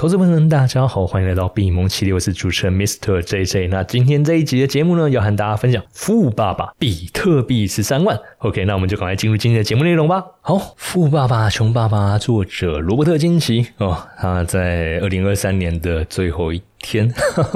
投资朋友们，大家好，欢迎来到闭蒙七六，我是主持人 Mister JJ。那今天这一集的节目呢，要和大家分享富爸爸比特币十三万。OK，那我们就赶快进入今天的节目内容吧。好，富爸爸穷爸爸，作者罗伯特金奇哦，他在二零二三年的最后一。天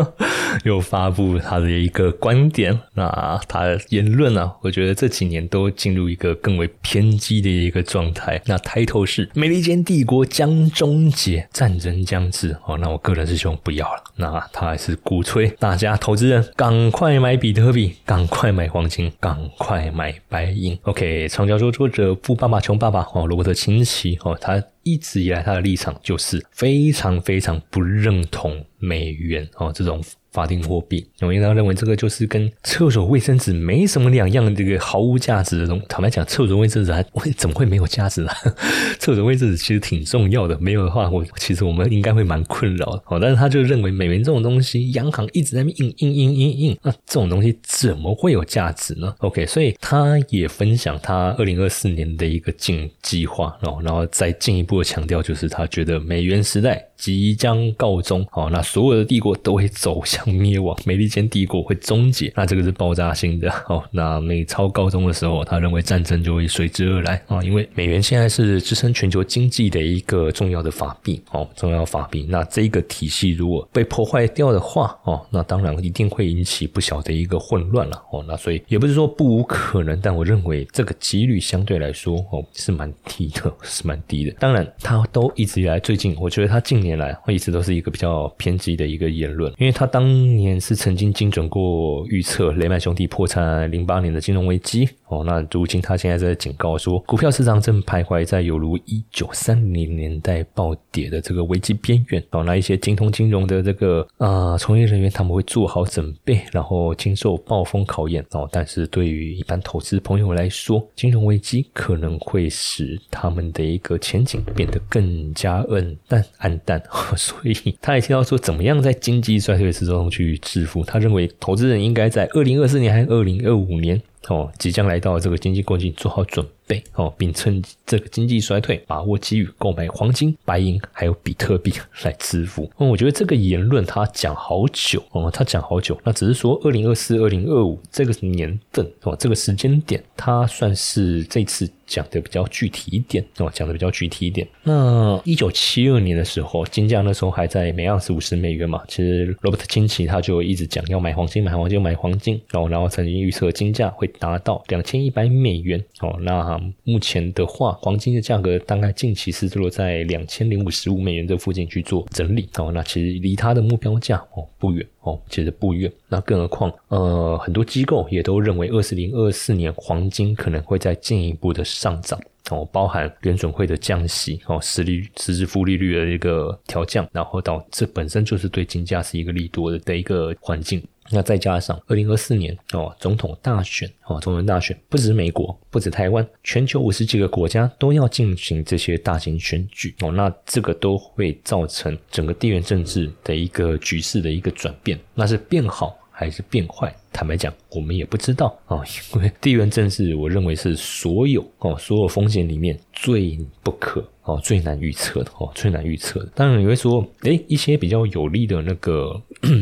又发布他的一个观点，那他的言论啊，我觉得这几年都进入一个更为偏激的一个状态。那抬头是美利坚帝国将终结，战争将至哦。那我个人是希望不要了。那他还是鼓吹大家投资人赶快买比特币，赶快买黄金，赶快买白银。OK，长教说作者富爸爸穷爸爸哦，罗伯特清奇哦，他。一直以来，他的立场就是非常非常不认同美元哦这种。法定货币，我应当认为这个就是跟厕所卫生纸没什么两样，这个毫无价值的东。坦白讲，厕所卫生纸还怎么会没有价值呢？厕所卫生纸其实挺重要的，没有的话，我其实我们应该会蛮困扰的。哦，但是他就认为美元这种东西，央行一直在印印印印印，那这种东西怎么会有价值呢？OK，所以他也分享他二零二四年的一个进计划，然后然后再进一步的强调，就是他觉得美元时代即将告终。哦，那所有的帝国都会走向。灭亡，美利坚帝国会终结，那这个是爆炸性的 哦。那美超高中的时候，他认为战争就会随之而来啊，因为美元现在是支撑全球经济的一个重要的法币哦，重要法币。那这个体系如果被破坏掉的话哦，那当然一定会引起不小的一个混乱了哦。那所以也不是说不无可能，但我认为这个几率相对来说哦是蛮低的，是蛮低的。当然，他都一直以来最近，我觉得他近年来会一直都是一个比较偏激的一个言论，因为他当。今年是曾经精准过预测雷曼兄弟破产零八年的金融危机。哦，那如今他现在在警告说，股票市场正徘徊在有如一九三零年代暴跌的这个危机边缘。哦，那一些精通金融的这个啊从业人员他们会做好准备，然后经受暴风考验。哦，但是对于一般投资朋友来说，金融危机可能会使他们的一个前景变得更加暗淡暗淡，所以他也提到说，怎么样在经济衰退之中。去致富，他认为投资人应该在二零二四年还是二零二五年哦，即将来到这个经济困境做好准备哦，并趁这个经济衰退把握机遇购买黄金、白银还有比特币 来致富。嗯，我觉得这个言论他讲好久哦，他讲好久，那只是说二零二四、二零二五这个年份哦，这个时间点，他算是这次。讲的比较具体一点哦，讲的比较具体一点。那一九七二年的时候，金价那时候还在每盎司五十美元嘛。其实罗伯特清崎他就一直讲要买黄金，买黄金，买黄金。然后，然后曾经预测金价会达到两千一百美元。哦，那目前的话，黄金的价格大概近期是落在两千零五十五美元这附近去做整理。哦，那其实离它的目标价哦不远。哦，其实不远。那更何况，呃，很多机构也都认为，二四零二四年黄金可能会再进一步的上涨。哦，包含联准会的降息，哦，实利实质负利率的一个调降，然后到这本身就是对金价是一个利多的的一个环境。那再加上二零二四年哦，总统大选哦，总统大选不止美国，不止台湾，全球五十几个国家都要进行这些大型选举哦，那这个都会造成整个地缘政治的一个局势的一个转变，那是变好还是变坏？坦白讲，我们也不知道啊，因为地缘政治，我认为是所有哦所有风险里面最不可哦最难预测的哦最难预测的。当然你会说，诶，一些比较有利的那个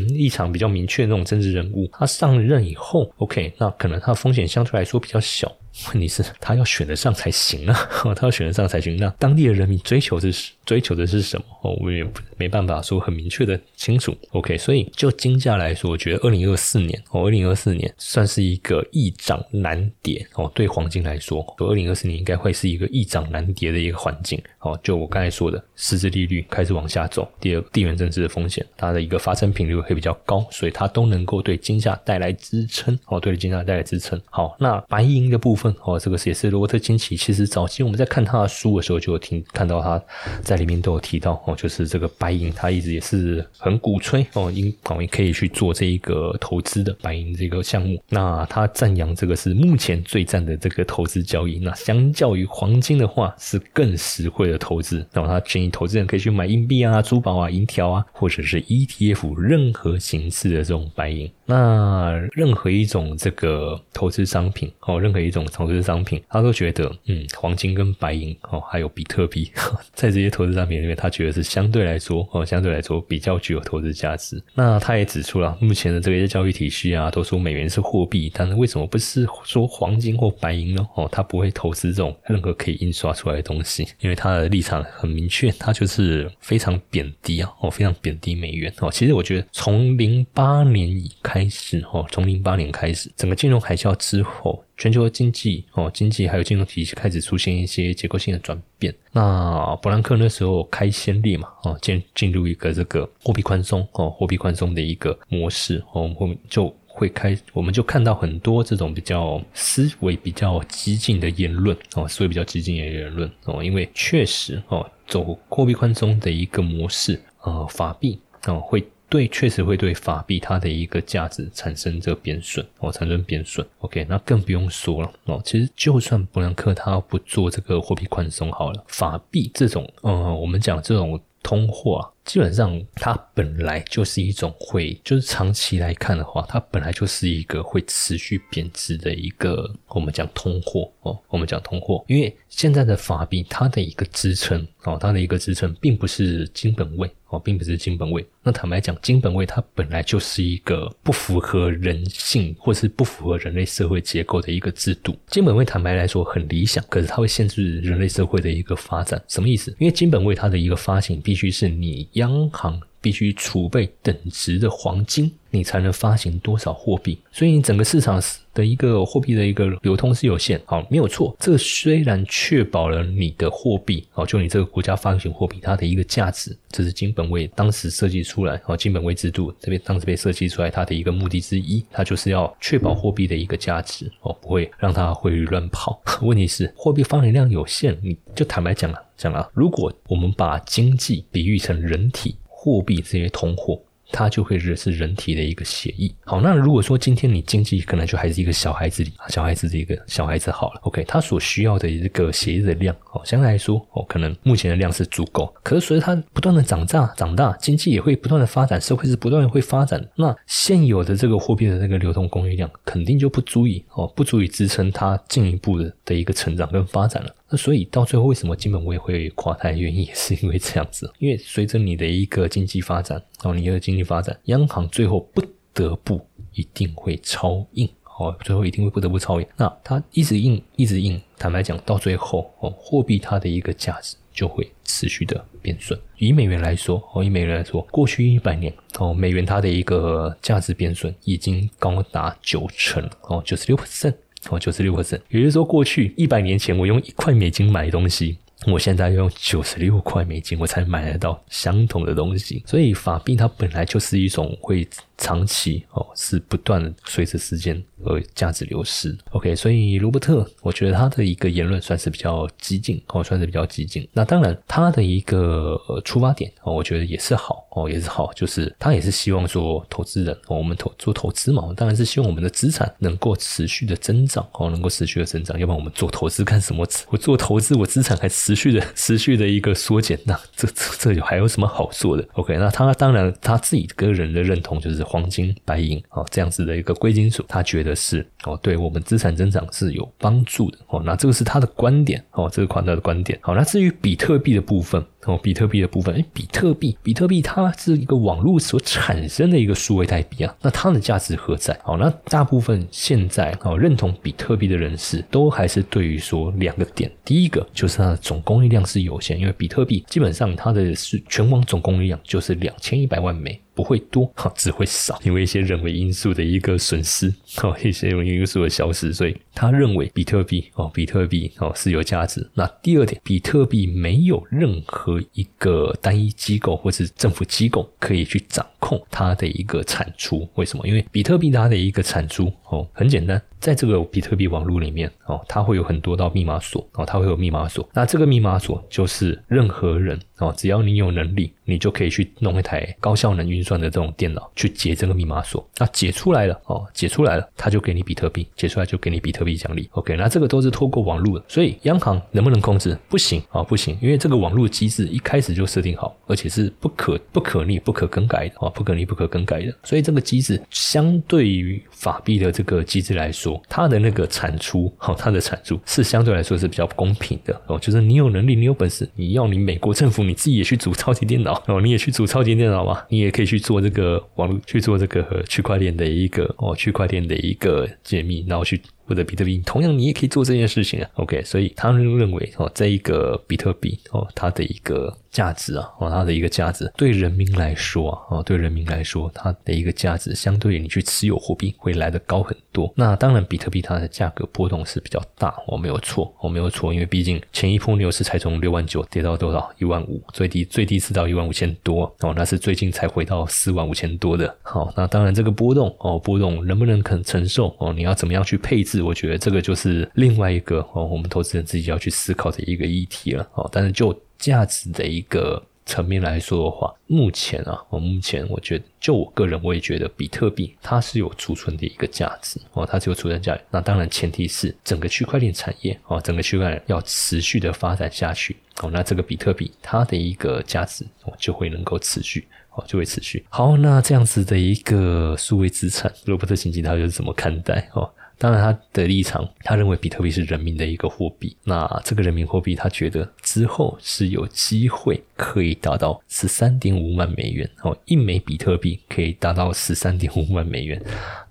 立场比较明确的那种政治人物，他上任以后，OK，那可能他风险相对来说比较小。问题是，他要选得上才行啊，他要选得上才行。那当地的人民追求的是追求的是什么？哦，我也没办法说很明确的清楚。OK，所以就金价来说，我觉得二零二四年哦，二零。二四年算是一个易涨难跌哦，对黄金来说，二零二四年应该会是一个易涨难跌的一个环境哦。就我刚才说的，实质利率开始往下走，第二地缘政治的风险，它的一个发生频率会比较高，所以它都能够对金价带来支撑哦，对金价带来支撑。好，那白银的部分哦，这个也是罗伯特金奇，其实早期我们在看他的书的时候就有听看到他在里面都有提到哦，就是这个白银，他一直也是很鼓吹哦，应哦可以去做这一个投资的白银。这个项目，那他赞扬这个是目前最赞的这个投资交易。那相较于黄金的话，是更实惠的投资。那么他建议投资人可以去买硬币啊、珠宝啊、银条啊，或者是 ETF 任何形式的这种白银。那任何一种这个投资商品哦，任何一种投资商品，他都觉得嗯，黄金跟白银哦，还有比特币，在这些投资商品里面，他觉得是相对来说哦，相对来说比较具有投资价值。那他也指出了目前的这个交易体系啊，都说美元是货币，但是为什么不是说黄金或白银呢？哦，他不会投资这种任何可以印刷出来的东西，因为他的立场很明确，他就是非常贬低啊，哦，非常贬低美元哦。其实我觉得从零八年以开开始哦，从零八年开始，整个金融海啸之后，全球的经济哦，经济还有金融体系开始出现一些结构性的转变。那伯兰克那时候开先例嘛，哦，进进入一个这个货币宽松哦，货币宽松的一个模式哦，我们就。会开，我们就看到很多这种比较思维比较激进的言论哦，思维比较激进的言论哦，因为确实哦，走货币宽松的一个模式，呃，法币哦会对，确实会对法币它的一个价值产生这个贬损哦，产生贬损。OK，那更不用说了哦，其实就算伯南克他不做这个货币宽松好了，法币这种，嗯，我们讲这种。通货啊，基本上它本来就是一种会，就是长期来看的话，它本来就是一个会持续贬值的一个，我们讲通货哦，我们讲通货，因为现在的法币它的一个支撑哦，它的一个支撑并不是金本位。哦，并不是金本位。那坦白讲，金本位它本来就是一个不符合人性，或是不符合人类社会结构的一个制度。金本位坦白来说很理想，可是它会限制人类社会的一个发展。什么意思？因为金本位它的一个发行必须是你央行。必须储备等值的黄金，你才能发行多少货币。所以你整个市场的一个货币的一个流通是有限。好，没有错。这虽然确保了你的货币，哦，就你这个国家发行货币它的一个价值，这是金本位当时设计出来，哦，金本位制度这边当时被设计出来，它的一个目的之一，它就是要确保货币的一个价值，哦，不会让它汇率乱跑。问题是货币发行量有限，你就坦白讲了，讲了，如果我们把经济比喻成人体。货币这些通货，它就会是人体的一个协议。好，那如果说今天你经济可能就还是一个小孩子里，小孩子的一个小孩子好了，OK，他所需要的一个协议的量，哦，相对来说，哦，可能目前的量是足够。可是随着它不断的长大，长大，经济也会不断的发展，社会是不断会发展。那现有的这个货币的这个流通供应量，肯定就不足以，哦，不足以支撑它进一步的的一个成长跟发展了。所以到最后，为什么金本位会垮台？原因也是因为这样子。因为随着你的一个经济发展，哦，你的经济发展，央行最后不得不一定会超印，哦，最后一定会不得不超印。那它一直印，一直印，坦白讲，到最后，哦，货币它的一个价值就会持续的变损。以美元来说，哦，以美元来说，过去一百年，哦，美元它的一个价值变损已经高达九成，哦，九十六 percent。哦，九十六个 t 也就是说，过去一百年前我用一块美金买东西，我现在要用九十六块美金，我才买得到相同的东西。所以法币它本来就是一种会长期哦，是不断的随着时间。而价值流失，OK，所以罗伯特，我觉得他的一个言论算是比较激进哦，算是比较激进。那当然，他的一个出发点哦，我觉得也是好哦，也是好，就是他也是希望说，投资人，哦我们投做投资嘛，当然是希望我们的资产能够持续的增长哦，能够持续的增长，要不然我们做投资干什么？我做投资，我资产还持续的持续的一个缩减，那这这这有还有什么好做的？OK，那他当然他自己个人的认同就是黄金、白银哦这样子的一个贵金属，他觉得。是哦，对我们资产增长是有帮助的哦。那这个是他的观点哦，这个款他的观点。好，那至于比特币的部分。哦，比特币的部分，哎，比特币，比特币它是一个网络所产生的一个数位代币啊，那它的价值何在？好，那大部分现在哦认同比特币的人士，都还是对于说两个点，第一个就是它的总供应量是有限，因为比特币基本上它的是全网总供应量就是两千一百万枚，不会多，哈，只会少，因为一些人为因素的一个损失，哦，一些人为因素的消失，所以他认为比特币哦，比特币哦是有价值。那第二点，比特币没有任何一个单一机构或是政府机构可以去掌控它的一个产出，为什么？因为比特币它的一个产出哦，很简单。在这个比特币网络里面哦，它会有很多道密码锁哦，它会有密码锁。那这个密码锁就是任何人哦，只要你有能力，你就可以去弄一台高效能运算的这种电脑去解这个密码锁。那解出来了哦，解出来了，他就给你比特币，解出来就给你比特币奖励。OK，那这个都是透过网络的，所以央行能不能控制？不行啊，不行，因为这个网络机制一开始就设定好，而且是不可不可逆、不可更改的啊，不可逆、不可更改的。所以这个机制相对于法币的这个机制来说，它的那个产出，好，它的产出是相对来说是比较公平的哦。就是你有能力，你有本事，你要你美国政府你自己也去组超级电脑 哦，你也去组超级电脑嘛，你也可以去做这个网络，去做这个区块链的一个哦，区块链的一个解密，然后去。或者比特币，同样你也可以做这件事情啊。OK，所以他们认为哦，这一个比特币哦，它的一个价值啊，哦，它的一个价值对人民来说啊，哦，对人民来说，它的一个价值相对于你去持有货币会来的高很多。那当然，比特币它的价格波动是比较大，我没有错，我没有错，因为毕竟前一波牛市才从六万九跌到多少一万五，最低最低是到一万五千多哦，那是最近才回到四万五千多的。好，那当然这个波动哦，波动能不能肯承受哦？你要怎么样去配置？我觉得这个就是另外一个哦，我们投资人自己要去思考的一个议题了哦。但是就价值的一个层面来说的话，目前啊，我目前我觉得，就我个人我也觉得，比特币它是有储存的一个价值哦，它是有储存价值。那当然前提是整个区块链产业哦，整个区块链要持续的发展下去哦，那这个比特币它的一个价值哦就会能够持续。哦，就会持续。好，那这样子的一个数位资产，罗伯特清崎他又是怎么看待？哦，当然他的立场，他认为比特币是人民的一个货币。那这个人民货币，他觉得之后是有机会可以达到十三点五万美元。哦，一枚比特币可以达到十三点五万美元。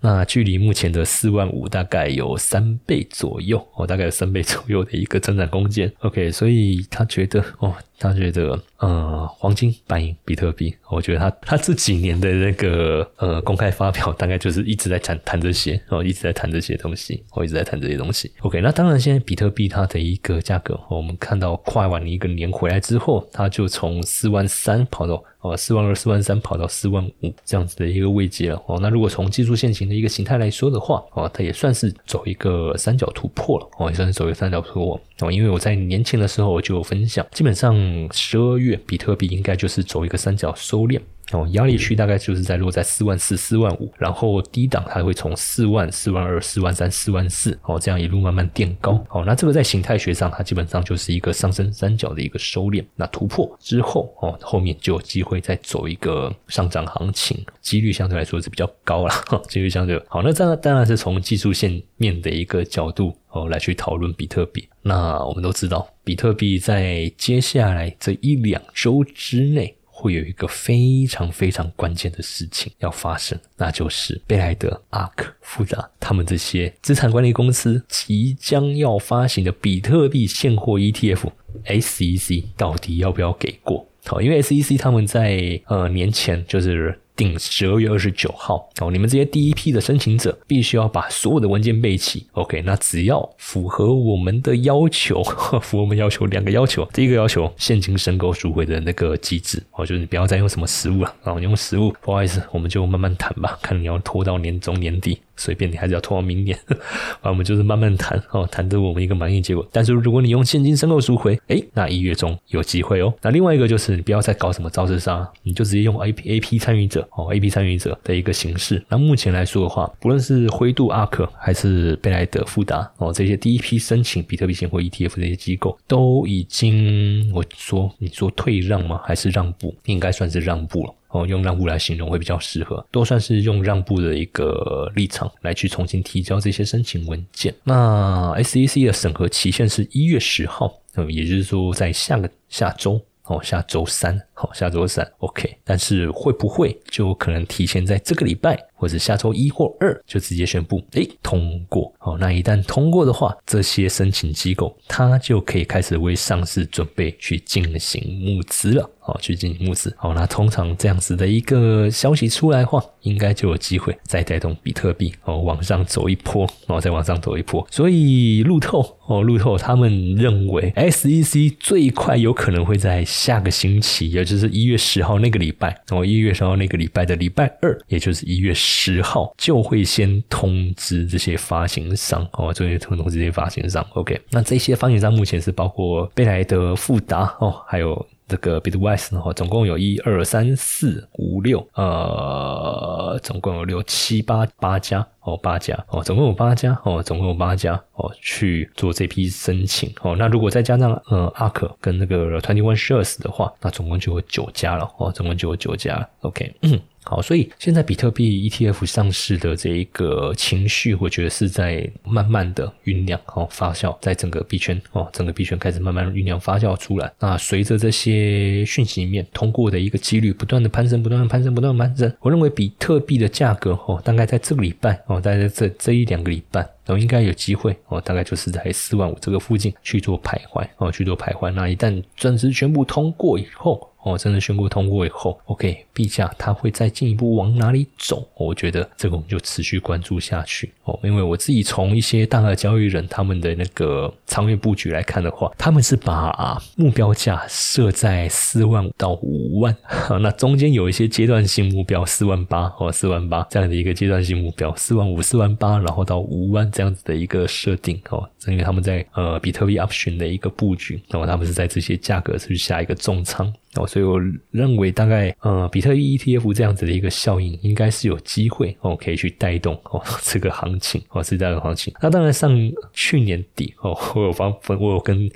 那距离目前的四万五大概有三倍左右。哦，大概有三倍左右的一个增长空间。OK，所以他觉得，哦。他觉得，呃，黄金、白银、比特币，我觉得他他这几年的那个呃公开发表，大概就是一直在谈谈这些，哦，一直在谈这些东西，我一直在谈这些东西。OK，那当然，现在比特币它的一个价格，我们看到跨完一个年回来之后，它就从四万三跑到。哦，四万二、四万三跑到四万五这样子的一个位阶了。哦，那如果从技术线型的一个形态来说的话，哦，它也算是走一个三角突破了。哦，也算是走一个三角突破。哦，因为我在年前的时候我就有分享，基本上十二月比特币应该就是走一个三角收敛。哦，压力区大概就是在落在四万四、四万五，然后低档它会从四万、四万二、四万三、四万四，哦，这样一路慢慢垫高。哦，那这个在形态学上，它基本上就是一个上升三角的一个收敛。那突破之后，哦，后面就有机会再走一个上涨行情，几率相对来说是比较高了。几率相对好，那这样当然是从技术线面的一个角度哦来去讨论比特币。那我们都知道，比特币在接下来这一两周之内。会有一个非常非常关键的事情要发生，那就是贝莱德、阿克、复杂他们这些资产管理公司即将要发行的比特币现货 ETF，SEC 到底要不要给过？好，因为 SEC 他们在呃年前就是。定十二月二十九号哦，你们这些第一批的申请者必须要把所有的文件备齐。OK，那只要符合我们的要求，符合我们要求两个要求。第一个要求，现金申购赎回的那个机制哦，就是你不要再用什么实物了，然后用实物，不好意思，我们就慢慢谈吧，看你要拖到年终年底。随便你还是要拖到明年，啊，我们就是慢慢谈哦，谈得我们一个满意结果。但是如果你用现金申购赎回，哎，那一月中有机会哦。那另外一个就是你不要再搞什么招式杀，你就直接用 A P A P 参与者哦，A P 参与者的一个形式。那目前来说的话，不论是灰度、阿克还是贝莱德、富达哦，这些第一批申请比特币现货 E T F 这些机构，都已经我说你说退让吗？还是让步？应该算是让步了。哦，用让步来形容会比较适合，都算是用让步的一个立场来去重新提交这些申请文件。那 SEC 的审核期限是一月十号，嗯，也就是说在下个下周。哦，下周三，好，下周三，OK。但是会不会就可能提前在这个礼拜，或者下周一或二就直接宣布，诶，通过？哦，那一旦通过的话，这些申请机构它就可以开始为上市准备去进行募资了。哦去进行募资。好，那通常这样子的一个消息出来的话，应该就有机会再带动比特币哦往上走一波，然后再往上走一波。所以路透哦路透他们认为 SEC 最快有可能会在下个星期，也就是一月十号那个礼拜哦一月十号那个礼拜的礼拜二，也就是一月十十号就会先通知这些发行商哦，就会通知这些发行商。OK，那这些发行商目前是包括贝莱德、富达哦，还有。这个 Bitwise 的话，总共有一二三四五六，呃，总共有六七八八家哦，八家哦，总共有八家哦，总共有八家哦，去做这批申请哦。那如果再加上呃 Ark 跟那个 Twenty One Shares 的话，那总共就有九家了哦，总共就有九家。OK。好，所以现在比特币 ETF 上市的这一个情绪，我觉得是在慢慢的酝酿哦，发酵在整个币圈哦，整个币圈开始慢慢酝酿发酵出来。那随着这些讯息面通过的一个几率不断的攀升，不断的攀升，不断的攀升，我认为比特币的价格哦，大概在这个礼拜哦，大概在这这一两个礼拜，然后应该有机会哦，大概就是在四万五这个附近去做徘徊哦，去做徘徊。那一旦正式宣布通过以后，哦，真的宣布通过以后，OK，币价它会再进一步往哪里走？我觉得这个我们就持续关注下去哦。因为我自己从一些大额交易人他们的那个长远布局来看的话，他们是把目标价设在四万五到五万，那中间有一些阶段性目标四万八哦，四万八这样的一个阶段性目标，四万五、四万八，然后到五万这样子的一个设定哦。因为他们在呃比特币 option 的一个布局，那么他们是在这些价格去下一个重仓。哦，所以我认为大概呃，比特币 ETF 这样子的一个效应，应该是有机会哦，可以去带动哦这个行情哦，是这样的行情。那当然，上去年底哦，我有发分，我有跟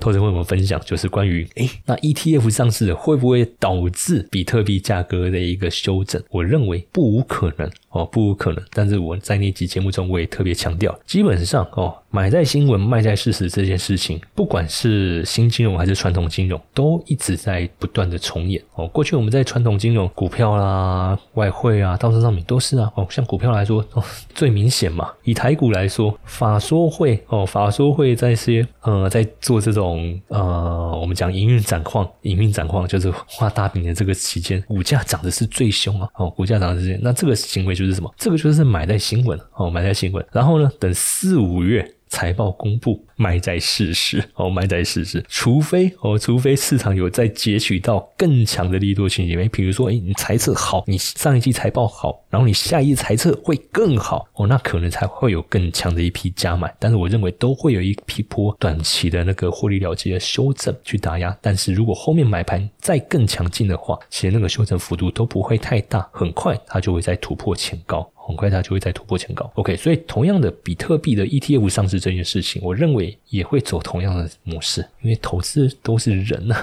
投资朋友们分享，就是关于诶，那 ETF 上市会不会导致比特币价格的一个修正？我认为不无可能哦，不无可能。但是我在那集节目中，我也特别强调，基本上哦，买在新闻，卖在事实这件事情，不管是新金融还是传统金融，都一直在。不断的重演哦，过去我们在传统金融、股票啦、外汇啊、道证商品都是啊哦，像股票来说哦，最明显嘛。以台股来说，法说会哦，法说会在些呃，在做这种呃，我们讲营运展况，营运展况就是画大饼的这个期间，股价涨的是最凶啊哦，股价涨的是那这个行为就是什么？这个就是买在新闻哦，买在新闻，然后呢，等四五月。财报公布，埋在事实哦，埋在事实。除非哦，除非市场有在截取到更强的利多情节，比如说，哎，你猜测好，你上一季财报好，然后你下一季猜测会更好哦，那可能才会有更强的一批加买。但是我认为都会有一批波短期的那个获利了结的修正去打压。但是如果后面买盘再更强劲的话，其实那个修正幅度都不会太大，很快它就会再突破前高。很快它就会再突破前高，OK，所以同样的比特币的 ETF 上市这件事情，我认为也会走同样的模式，因为投资都是人呐，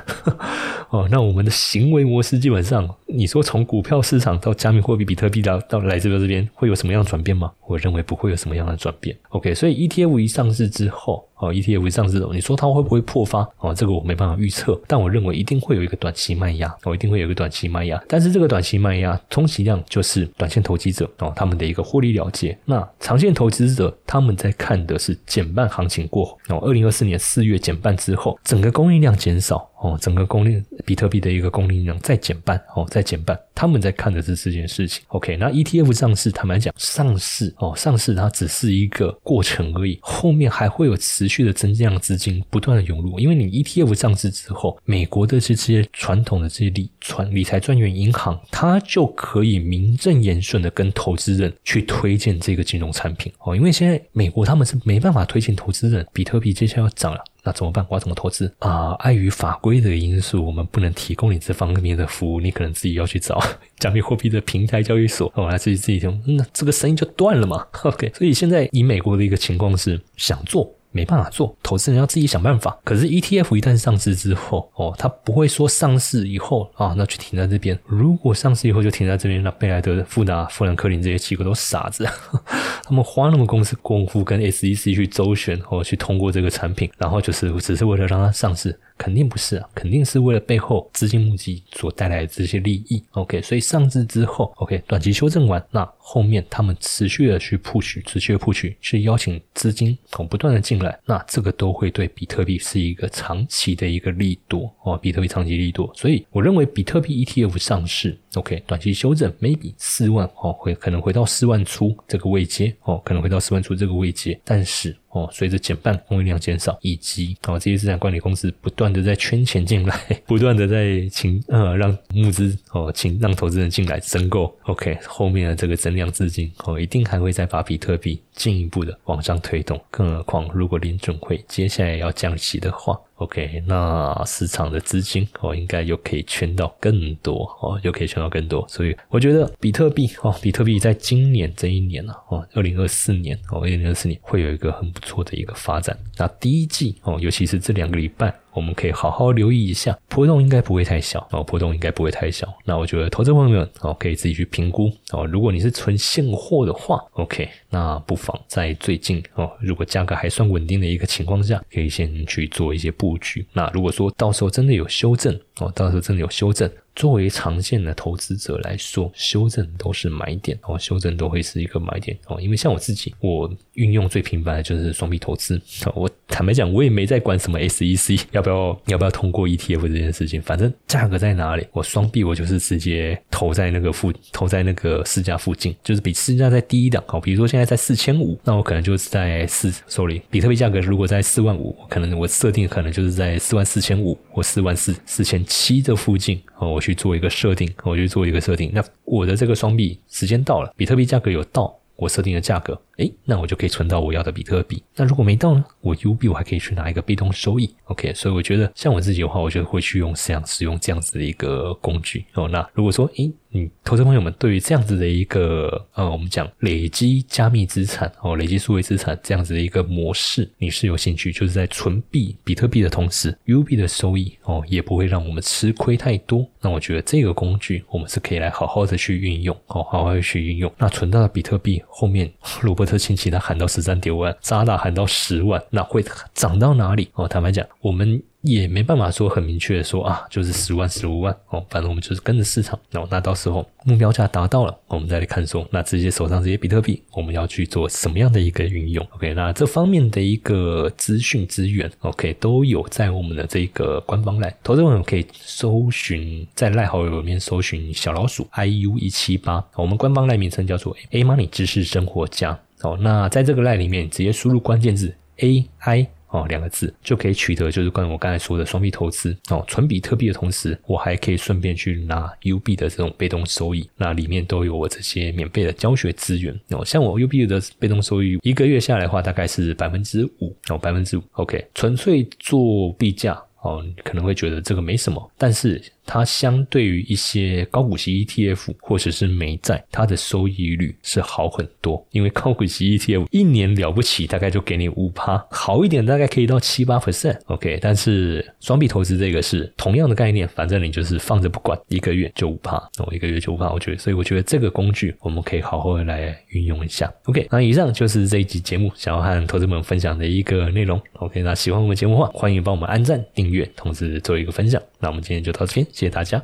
哦，那我们的行为模式基本上，你说从股票市场到加密货币比特币到到来这边这边会有什么样的转变吗？我认为不会有什么样的转变，OK，所以 ETF 一上市之后。哦，ETF 上市种，你说它会不会破发？哦，这个我没办法预测，但我认为一定会有一个短期卖压，哦，一定会有一个短期卖压。但是这个短期卖压，充其量就是短线投机者哦，他们的一个获利了结。那长线投资者他们在看的是减半行情过后，哦，二零二四年四月减半之后，整个供应量减少。哦，整个供应比特币的一个供应量再减半，哦，再减半，他们在看的是这件事情。OK，那 ETF 上市，坦白讲，上市哦，上市它只是一个过程而已，后面还会有持续的增量资金不断的涌入，因为你 ETF 上市之后，美国的这些传统的这些理传理财专员银行，它就可以名正言顺的跟投资人去推荐这个金融产品。哦，因为现在美国他们是没办法推荐投资人，比特币接下来要涨了。那怎么办？我要怎么投资啊？碍于法规的因素，我们不能提供你这方面的服务，你可能自己要去找 加密货币的平台交易所，哦，来自己自己听，那这个生意就断了嘛。OK，所以现在以美国的一个情况是想做。没办法做，投资人要自己想办法。可是 ETF 一旦上市之后，哦，它不会说上市以后啊，那就停在这边。如果上市以后就停在这边，那贝莱德、富达、富兰克林这些机构都傻子，他们花那么公司功夫跟 SEC 去周旋，哦，去通过这个产品，然后就是只是为了让它上市。肯定不是啊，肯定是为了背后资金募集所带来的这些利益。OK，所以上市之后，OK，短期修正完，那后面他们持续的去 push，，持续的铺取，去邀请资金哦不断的进来，那这个都会对比特币是一个长期的一个利多哦，比特币长期利多，所以我认为比特币 ETF 上市，OK，短期修正，maybe 四万哦，会可能回到四万出这个位阶哦，可能回到四万出这个位阶，但是。哦，随着减半，供应量减少，以及哦这些资产管理公司不断的在圈钱进来，不断的在请呃让募资哦，请让投资人进来申购。OK，后面的这个增量资金哦，一定还会再把比特币进一步的往上推动。更何况，如果联准会接下来要降息的话。OK，那市场的资金哦，应该又可以圈到更多哦，又可以圈到更多，所以我觉得比特币哦，比特币在今年这一年呢哦，二零二四年哦，二零二四年会有一个很不错的一个发展。那第一季哦，尤其是这两个礼拜。我们可以好好留意一下，波动应该不会太小哦，波动应该不会太小。那我觉得投资朋友们哦，可以自己去评估哦。如果你是存现货的话，OK，那不妨在最近哦，如果价格还算稳定的一个情况下，可以先去做一些布局。那如果说到时候真的有修正哦，到时候真的有修正。作为长线的投资者来说，修正都是买点哦，修正都会是一个买点哦。因为像我自己，我运用最频繁的就是双币投资我坦白讲，我也没在管什么 SEC 要不要要不要通过 ETF 这件事情，反正价格在哪里，我双币我就是直接投在那个附投在那个市价附近，就是比市价再低一档哦。比如说现在在四千五，那我可能就是在四手里比特币价格如果在四万五，可能我设定可能就是在四万四千五或四万四四千七这附近啊。我去做一个设定，我去做一个设定。那我的这个双币时间到了，比特币价格有到我设定的价格，诶，那我就可以存到我要的比特币。那如果没到呢，我 U 币我还可以去拿一个被动收益。OK，所以我觉得像我自己的话，我就会去用这样使用这样子的一个工具哦。那如果说诶。你，投资朋友们对于这样子的一个呃，我们讲累积加密资产哦，累积数位资产这样子的一个模式，你是有兴趣？就是在存币比特币的同时，U 币的收益哦，也不会让我们吃亏太多。那我觉得这个工具我们是可以来好好的去运用哦，好好的去运用。那存到的比特币后面，如果伯特亲戚他喊到十三点五万，扎达喊到十万，那会涨到哪里？哦，坦白讲，我们。也没办法说很明确的说啊，就是十万、十五万哦，反正我们就是跟着市场哦。那到时候目标价达到了，我们再来看说，那这些手上这些比特币，我们要去做什么样的一个运用？OK，那这方面的一个资讯资源，OK，都有在我们的这个官方赖，投资朋友可以搜寻在赖好友里面搜寻小老鼠 iu 一七八，我们官方赖名称叫做 A Money 知识生活家哦。那在这个赖里面，直接输入关键字 AI。哦，两个字就可以取得，就是关于我刚才说的双币投资哦，存比特币的同时，我还可以顺便去拿 U 币的这种被动收益，那里面都有我这些免费的教学资源哦。像我 U 币的被动收益，一个月下来的话，大概是百分之五哦，百分之五。OK，纯粹做币价哦，可能会觉得这个没什么，但是。它相对于一些高股息 ETF 或者是美债，它的收益率是好很多。因为高股息 ETF 一年了不起，大概就给你五趴，好一点大概可以到七八 percent。OK，但是双币投资这个是同样的概念，反正你就是放着不管，一个月就五趴，哦，一个月就五趴。我觉得，所以我觉得这个工具我们可以好好的来运用一下。OK，那以上就是这一集节目想要和投资们分享的一个内容。OK，那喜欢我们节目的话，欢迎帮我们按赞、订阅，同时做一个分享。那我们今天就到这边。谢谢大家。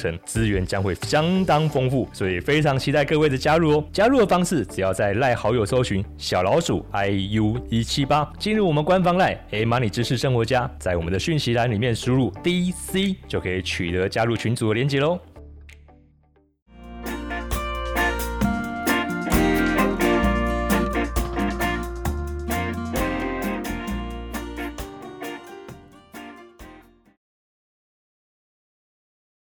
程程资源将会相当丰富，所以非常期待各位的加入哦！加入的方式只要在赖好友搜寻小老鼠 iu 一七八，进入我们官方赖 A Money 知识生活家，在我们的讯息栏里面输入 DC 就可以取得加入群组的连接喽。